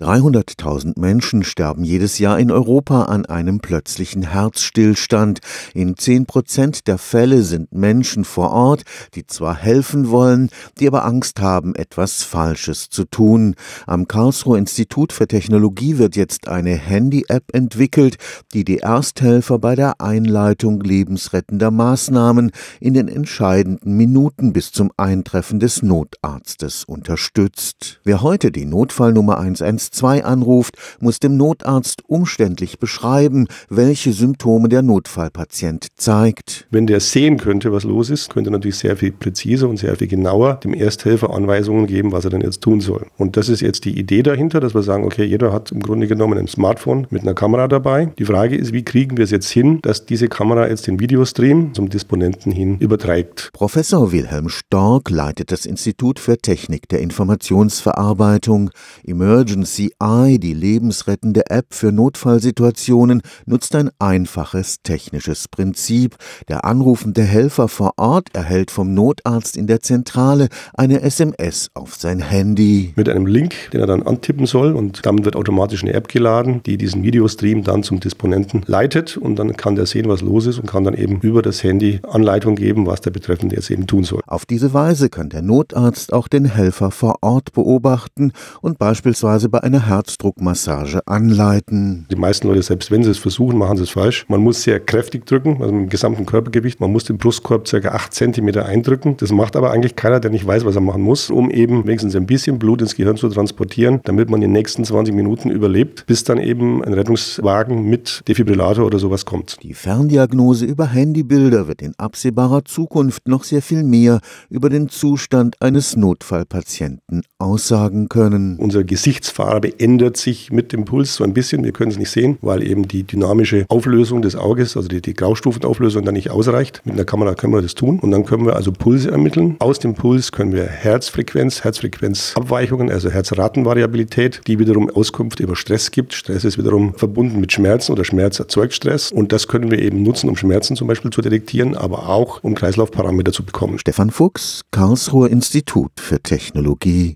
300.000 Menschen sterben jedes Jahr in Europa an einem plötzlichen Herzstillstand. In 10 Prozent der Fälle sind Menschen vor Ort, die zwar helfen wollen, die aber Angst haben, etwas Falsches zu tun. Am Karlsruher Institut für Technologie wird jetzt eine Handy-App entwickelt, die die Ersthelfer bei der Einleitung lebensrettender Maßnahmen in den entscheidenden Minuten bis zum Eintreffen des Notarztes unterstützt. Wer heute die Notfallnummer 112 112 anruft, muss dem Notarzt umständlich beschreiben, welche Symptome der Notfallpatient zeigt. Wenn der sehen könnte, was los ist, könnte er natürlich sehr viel präziser und sehr viel genauer dem Ersthelfer Anweisungen geben, was er denn jetzt tun soll. Und das ist jetzt die Idee dahinter, dass wir sagen, okay, jeder hat im Grunde genommen ein Smartphone mit einer Kamera dabei. Die Frage ist, wie kriegen wir es jetzt hin, dass diese Kamera jetzt den Videostream zum Disponenten hin überträgt. Professor Wilhelm Stork leitet das Institut für Technik der Informationsverarbeitung. Emergency CI, die lebensrettende App für Notfallsituationen, nutzt ein einfaches technisches Prinzip. Der anrufende Helfer vor Ort erhält vom Notarzt in der Zentrale eine SMS auf sein Handy. Mit einem Link, den er dann antippen soll und damit wird automatisch eine App geladen, die diesen Videostream dann zum Disponenten leitet und dann kann der sehen, was los ist und kann dann eben über das Handy Anleitung geben, was der Betreffende jetzt eben tun soll. Auf diese Weise kann der Notarzt auch den Helfer vor Ort beobachten und beispielsweise bei einer Herzdruckmassage anleiten. Die meisten Leute, selbst wenn sie es versuchen, machen sie es falsch. Man muss sehr kräftig drücken, also mit dem gesamten Körpergewicht. Man muss den Brustkorb ca. 8 cm eindrücken. Das macht aber eigentlich keiner, der nicht weiß, was er machen muss, um eben wenigstens ein bisschen Blut ins Gehirn zu transportieren, damit man die nächsten 20 Minuten überlebt, bis dann eben ein Rettungswagen mit Defibrillator oder sowas kommt. Die Ferndiagnose über Handybilder wird in absehbarer Zukunft noch sehr viel mehr über den Zustand eines Notfallpatienten aussagen können. Unser Gesichtsfarbe Farbe ändert sich mit dem Puls so ein bisschen. Wir können es nicht sehen, weil eben die dynamische Auflösung des Auges, also die, die Graustufenauflösung dann nicht ausreicht. Mit einer Kamera können wir das tun und dann können wir also Pulse ermitteln. Aus dem Puls können wir Herzfrequenz, Herzfrequenzabweichungen, also Herzratenvariabilität, die wiederum Auskunft über Stress gibt. Stress ist wiederum verbunden mit Schmerzen oder Schmerz erzeugt Stress und das können wir eben nutzen, um Schmerzen zum Beispiel zu detektieren, aber auch um Kreislaufparameter zu bekommen. Stefan Fuchs, Karlsruher Institut für Technologie.